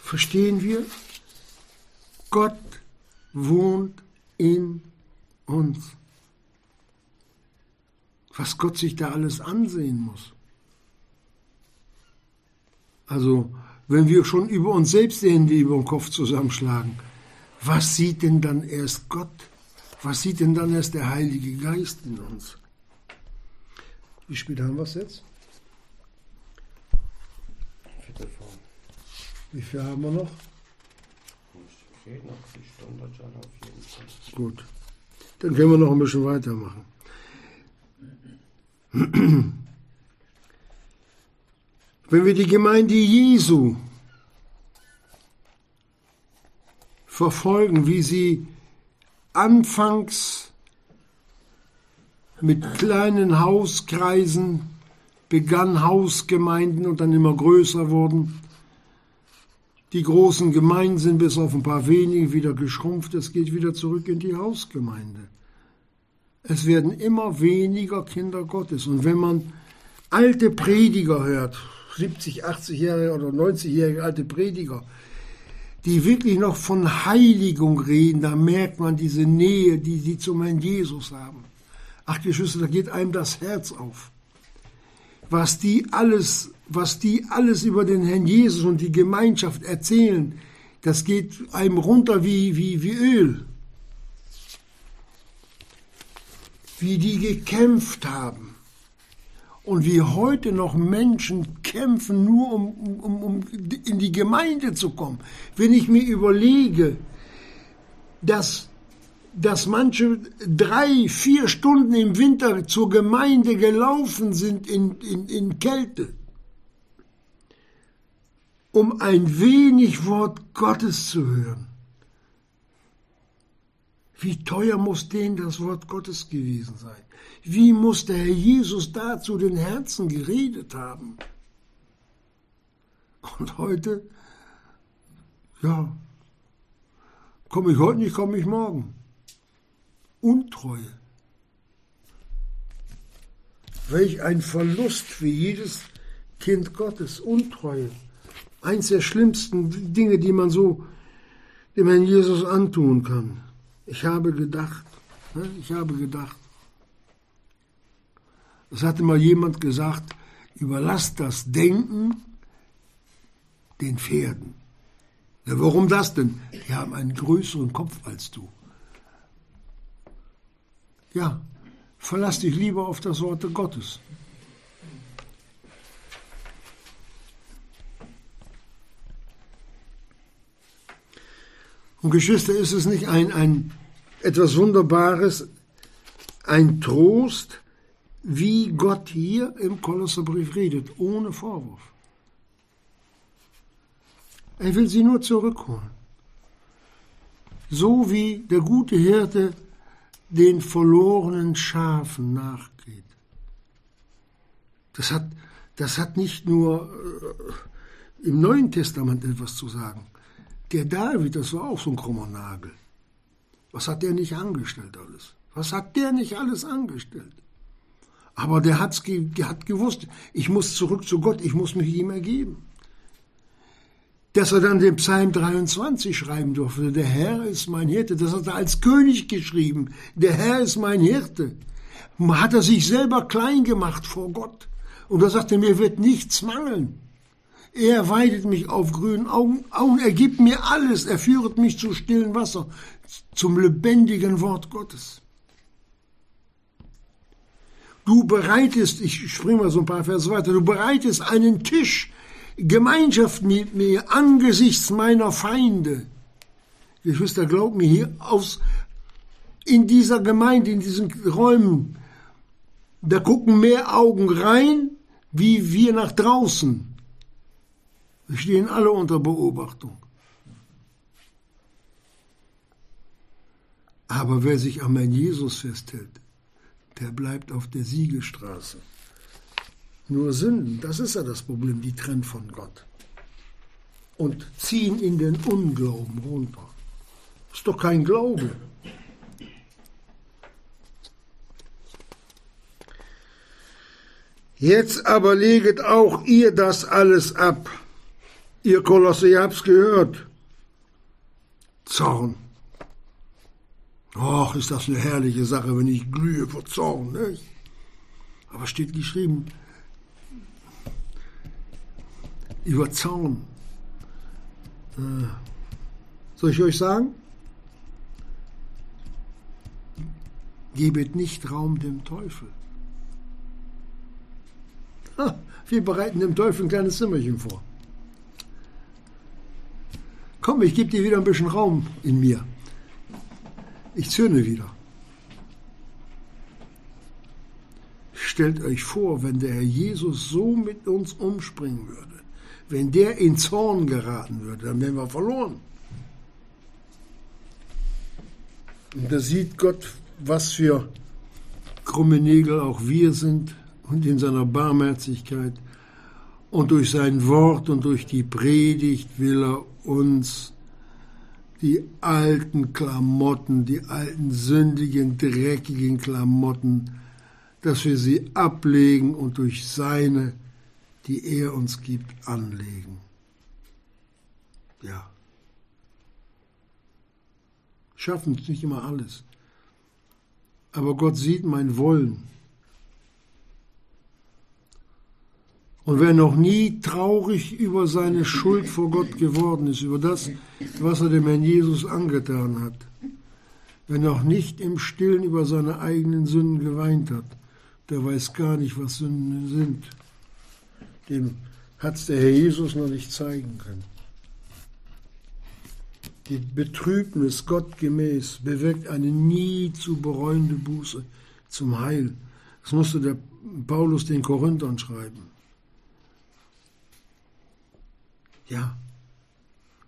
Verstehen wir? Gott wohnt in uns. Was Gott sich da alles ansehen muss. Also, wenn wir schon über uns selbst die Hände über den Kopf zusammenschlagen, was sieht denn dann erst Gott? Was sieht denn dann erst der Heilige Geist in uns? Wie spät haben wir es jetzt? Wie viel haben wir noch? Gut. Dann können wir noch ein bisschen weitermachen. Wenn wir die Gemeinde Jesu verfolgen, wie sie anfangs mit kleinen Hauskreisen begann Hausgemeinden und dann immer größer wurden. Die großen Gemeinden sind bis auf ein paar wenige wieder geschrumpft. Es geht wieder zurück in die Hausgemeinde. Es werden immer weniger Kinder Gottes. Und wenn man alte Prediger hört, 70, 80-jährige oder 90-jährige alte Prediger, die wirklich noch von Heiligung reden, da merkt man diese Nähe, die sie zum Herrn Jesus haben. Ach, Geschwister, da geht einem das Herz auf. Was die alles, was die alles über den Herrn Jesus und die Gemeinschaft erzählen, das geht einem runter wie, wie, wie Öl. Wie die gekämpft haben. Und wie heute noch Menschen kämpfen, nur um, um, um in die Gemeinde zu kommen. Wenn ich mir überlege, dass dass manche drei, vier Stunden im Winter zur Gemeinde gelaufen sind in, in, in Kälte, um ein wenig Wort Gottes zu hören. Wie teuer muss denen das Wort Gottes gewesen sein? Wie muss der Herr Jesus da zu den Herzen geredet haben? Und heute, ja, komme ich heute nicht, komme ich morgen. Untreue. Welch ein Verlust für jedes Kind Gottes, Untreue. Eins der schlimmsten Dinge, die man so dem Herrn Jesus antun kann. Ich habe gedacht, ne, ich habe gedacht. Es hatte mal jemand gesagt, überlass das Denken den Pferden. Ja, warum das denn? Die haben einen größeren Kopf als du. Ja, verlass dich lieber auf das Wort Gottes. Und Geschwister, ist es nicht ein, ein etwas Wunderbares, ein Trost, wie Gott hier im Kolosserbrief redet, ohne Vorwurf. Er will sie nur zurückholen. So wie der gute Hirte den verlorenen Schafen nachgeht. Das hat, das hat nicht nur äh, im Neuen Testament etwas zu sagen. Der David, das war auch so ein krummer Nagel. Was hat der nicht angestellt alles? Was hat der nicht alles angestellt? Aber der, hat's, der hat gewusst, ich muss zurück zu Gott, ich muss mich ihm ergeben dass er dann den Psalm 23 schreiben durfte. Der Herr ist mein Hirte. Das hat er als König geschrieben. Der Herr ist mein Hirte. Hat er sich selber klein gemacht vor Gott. Und er sagte, mir wird nichts mangeln. Er weidet mich auf grünen Augen, Augen, er gibt mir alles, er führet mich zu stillen Wasser, zum lebendigen Wort Gottes. Du bereitest, ich springe mal so ein paar Verse weiter, du bereitest einen Tisch Gemeinschaft mit mir angesichts meiner Feinde. Geschwister, glaubt mir, hier aus, in dieser Gemeinde, in diesen Räumen, da gucken mehr Augen rein, wie wir nach draußen. Wir stehen alle unter Beobachtung. Aber wer sich an mein Jesus festhält, der bleibt auf der Siegestraße. Nur Sünden, das ist ja das Problem, die trennen von Gott. Und ziehen in den Unglauben runter. Ist doch kein Glaube. Jetzt aber leget auch ihr das alles ab. Ihr Kolosse, ihr habt's gehört. Zorn. Och, ist das eine herrliche Sache, wenn ich glühe vor Zorn, nicht? Aber steht geschrieben, über Zaun. Äh, soll ich euch sagen? Gebet nicht Raum dem Teufel. Ha, wir bereiten dem Teufel ein kleines Zimmerchen vor. Komm, ich gebe dir wieder ein bisschen Raum in mir. Ich zürne wieder. Stellt euch vor, wenn der Herr Jesus so mit uns umspringen würde. Wenn der in Zorn geraten würde, dann wären wir verloren. Und da sieht Gott, was für krumme Nägel auch wir sind und in seiner Barmherzigkeit. Und durch sein Wort und durch die Predigt will er uns die alten Klamotten, die alten sündigen, dreckigen Klamotten, dass wir sie ablegen und durch seine, die er uns gibt, anlegen. Ja. Schaffen es nicht immer alles. Aber Gott sieht mein Wollen. Und wer noch nie traurig über seine Schuld vor Gott geworden ist, über das, was er dem Herrn Jesus angetan hat, wer noch nicht im Stillen über seine eigenen Sünden geweint hat, der weiß gar nicht, was Sünden sind. Dem hat es der Herr Jesus noch nicht zeigen können. Die Betrübnis gottgemäß bewirkt eine nie zu bereuende Buße zum Heil. Das musste der Paulus den Korinthern schreiben. Ja.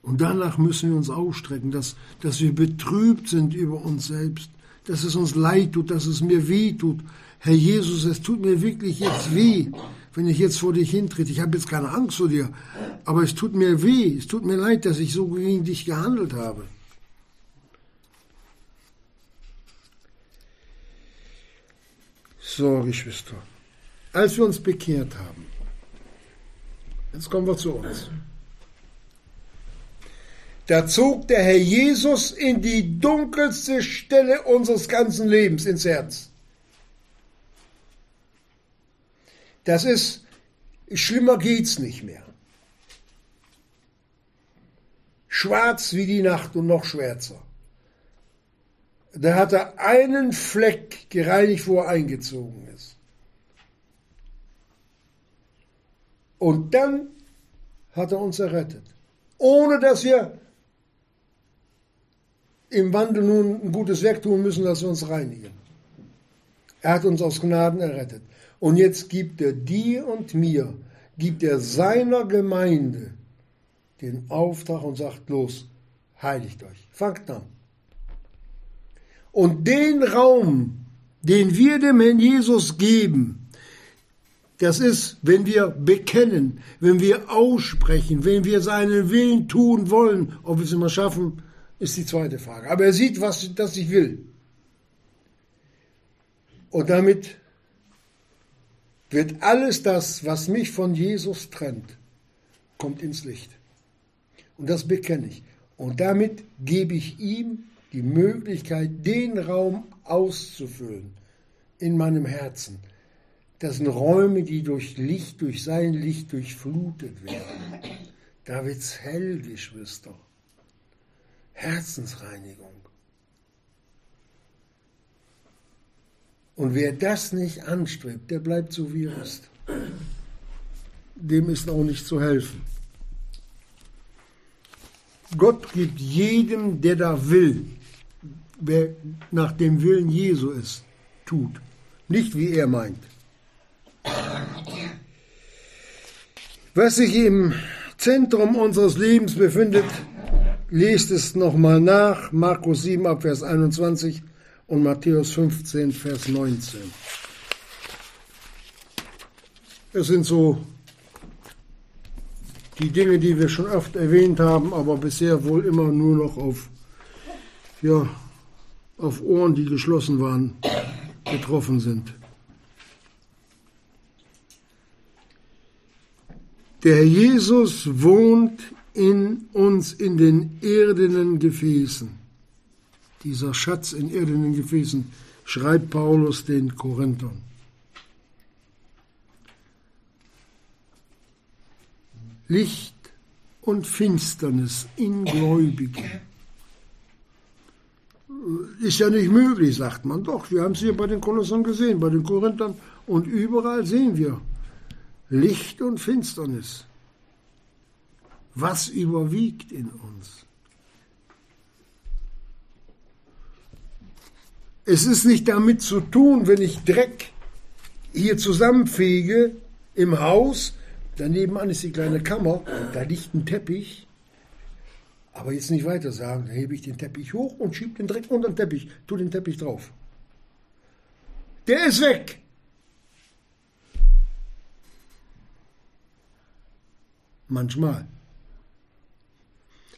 Und danach müssen wir uns ausstrecken, dass, dass wir betrübt sind über uns selbst, dass es uns leid tut, dass es mir weh tut. Herr Jesus, es tut mir wirklich jetzt weh, wenn ich jetzt vor dich hintrete. Ich habe jetzt keine Angst vor dir, aber es tut mir weh, es tut mir leid, dass ich so gegen dich gehandelt habe. So, Geschwister, als wir uns bekehrt haben, jetzt kommen wir zu uns. Da zog der Herr Jesus in die dunkelste Stelle unseres ganzen Lebens ins Herz. Das ist, schlimmer geht's nicht mehr. Schwarz wie die Nacht und noch schwärzer. Da hat er einen Fleck gereinigt, wo er eingezogen ist. Und dann hat er uns errettet. Ohne dass wir im Wandel nun ein gutes Werk tun müssen, dass wir uns reinigen. Er hat uns aus Gnaden errettet. Und jetzt gibt er dir und mir, gibt er seiner Gemeinde den Auftrag und sagt, los, heiligt euch, fangt an. Und den Raum, den wir dem Herrn Jesus geben, das ist, wenn wir bekennen, wenn wir aussprechen, wenn wir seinen Willen tun wollen, ob wir es immer schaffen, ist die zweite Frage. Aber er sieht, was das ich will. Und damit wird alles das, was mich von Jesus trennt, kommt ins Licht. Und das bekenne ich. Und damit gebe ich ihm die Möglichkeit, den Raum auszufüllen in meinem Herzen. Das sind Räume, die durch Licht, durch sein Licht durchflutet werden. Da wird's hell, Geschwister. Herzensreinigung. Und wer das nicht anstrebt, der bleibt so wie er ist. Dem ist auch nicht zu helfen. Gott gibt jedem, der da will, wer nach dem Willen Jesu ist, tut. Nicht wie er meint. Was sich im Zentrum unseres Lebens befindet, Lest es nochmal nach, Markus 7 ab Vers 21 und Matthäus 15 Vers 19. Es sind so die Dinge, die wir schon oft erwähnt haben, aber bisher wohl immer nur noch auf, ja, auf Ohren, die geschlossen waren, getroffen sind. Der Jesus wohnt in uns in den irdenen Gefäßen. Dieser Schatz in irdenen Gefäßen schreibt Paulus den Korinthern. Licht und Finsternis in Gläubigen. Ist ja nicht möglich, sagt man. Doch, wir haben es hier bei den Kolossern gesehen, bei den Korinthern und überall sehen wir Licht und Finsternis. Was überwiegt in uns? Es ist nicht damit zu tun, wenn ich Dreck hier zusammenfege im Haus, daneben an ist die kleine Kammer, da liegt ein Teppich, Aber jetzt nicht weiter sagen, dann hebe ich den Teppich hoch und schiebe den Dreck unter den Teppich, tu den Teppich drauf. Der ist weg. Manchmal.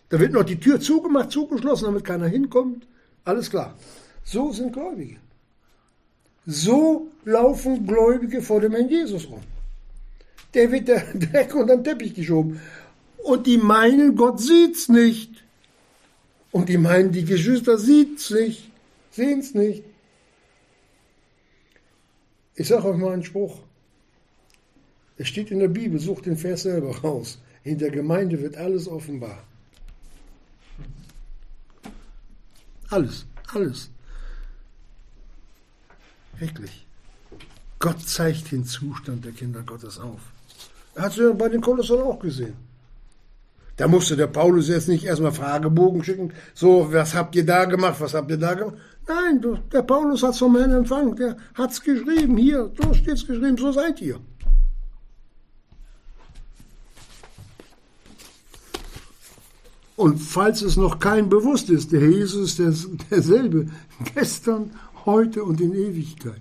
Da wird noch die Tür zugemacht, zugeschlossen, damit keiner hinkommt. Alles klar. So sind Gläubige. So laufen Gläubige vor dem Herrn Jesus rum. Der wird der Dreck unter den Teppich geschoben. Und die meinen, Gott sieht's nicht. Und die meinen, die Geschwister sieht's nicht, sehen's nicht. Ich sage euch mal einen Spruch. Es steht in der Bibel, sucht den Vers selber raus. In der Gemeinde wird alles offenbar. Alles, alles. Wirklich. Gott zeigt den Zustand der Kinder Gottes auf. Er hat es ja bei den Kolossern auch gesehen. Da musste der Paulus jetzt nicht erstmal Fragebogen schicken, so, was habt ihr da gemacht, was habt ihr da gemacht? Nein, der Paulus hat es vom Herrn empfangen, der hat es geschrieben, hier, so steht es geschrieben, so seid ihr. Und falls es noch kein bewusst ist, der Jesus ist derselbe, gestern, heute und in Ewigkeit.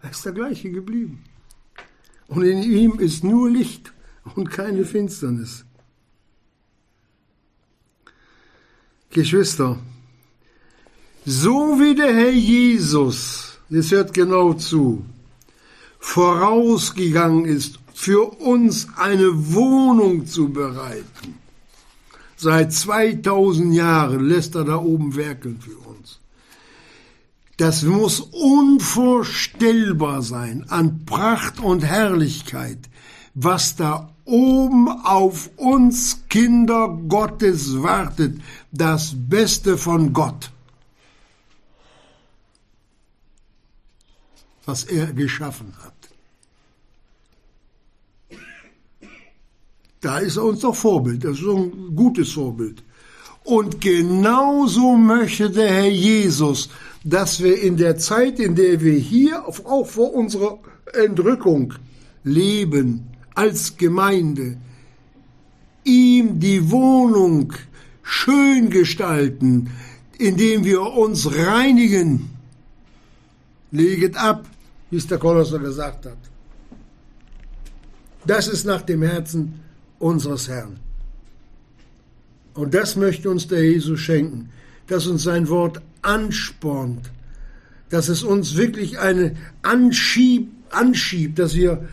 Er ist der gleiche geblieben. Und in ihm ist nur Licht und keine Finsternis. Geschwister, so wie der Herr Jesus, jetzt hört genau zu, vorausgegangen ist, für uns eine Wohnung zu bereiten. Seit 2000 Jahren lässt er da oben werkeln für uns. Das muss unvorstellbar sein an Pracht und Herrlichkeit, was da oben auf uns Kinder Gottes wartet, das Beste von Gott, was er geschaffen hat. Da ist er uns doch Vorbild, das ist ein gutes Vorbild. Und genauso möchte der Herr Jesus, dass wir in der Zeit, in der wir hier, auch vor unserer Entrückung leben, als Gemeinde, ihm die Wohnung schön gestalten, indem wir uns reinigen. Leget ab, wie es der Kolosser gesagt hat. Das ist nach dem Herzen unseres Herrn. Und das möchte uns der Jesus schenken, dass uns sein Wort anspornt, dass es uns wirklich eine Anschieb, anschiebt, dass wir,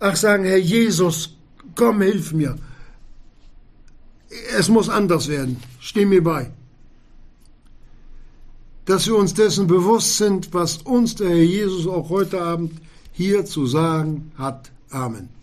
ach sagen, Herr Jesus, komm, hilf mir. Es muss anders werden. Steh mir bei. Dass wir uns dessen bewusst sind, was uns der Herr Jesus auch heute Abend hier zu sagen hat. Amen.